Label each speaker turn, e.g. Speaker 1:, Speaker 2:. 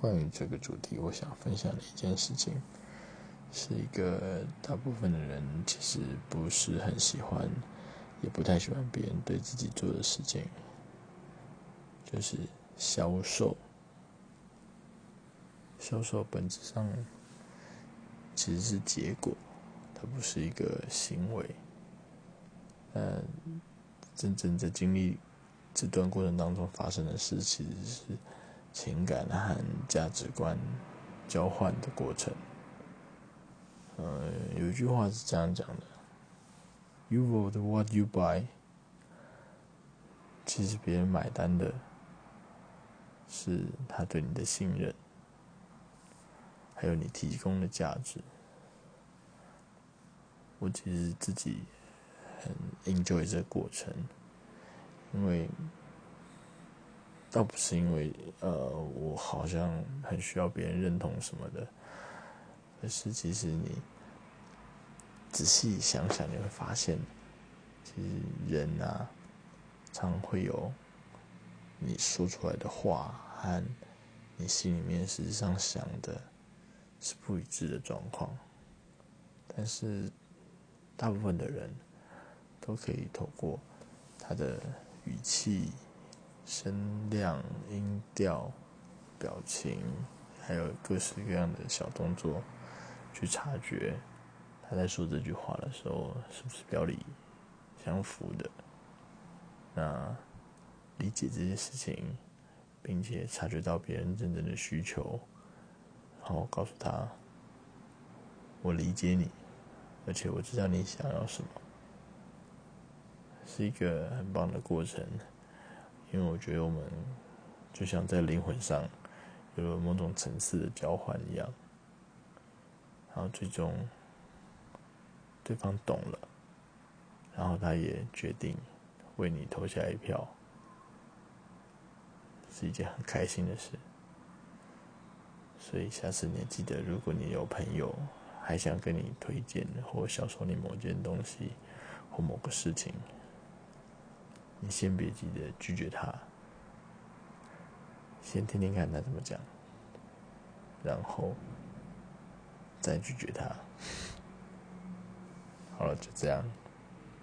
Speaker 1: 关于这个主题，我想分享的一件事情，是一个大部分的人其实不是很喜欢，也不太喜欢别人对自己做的事情，就是销售。销售本质上其实是结果，它不是一个行为。嗯，真正在经历这段过程当中发生的事，其实是。情感和价值观交换的过程。呃，有一句话是这样讲的：“You vote what you buy。”其实别人买单的是他对你的信任，还有你提供的价值。我其实自己很 enjoy 这个过程，因为。倒不是因为呃，我好像很需要别人认同什么的，而是其实你仔细想想，你会发现，其实人啊，常会有你说出来的话和你心里面实际上想的是不一致的状况，但是大部分的人都可以透过他的语气。声量、音调、表情，还有各式各样的小动作，去察觉他在说这句话的时候是不是表里相符的。那理解这些事情，并且察觉到别人真正的需求，然后告诉他：“我理解你，而且我知道你想要什么。”是一个很棒的过程。因为我觉得我们就像在灵魂上有了某种层次的交换一样，然后最终对方懂了，然后他也决定为你投下一票，是一件很开心的事。所以下次你也记得，如果你有朋友还想跟你推荐或销售你某件东西或某个事情。你先别急着拒绝他，先听听看他怎么讲，然后再拒绝他。好了，就这样。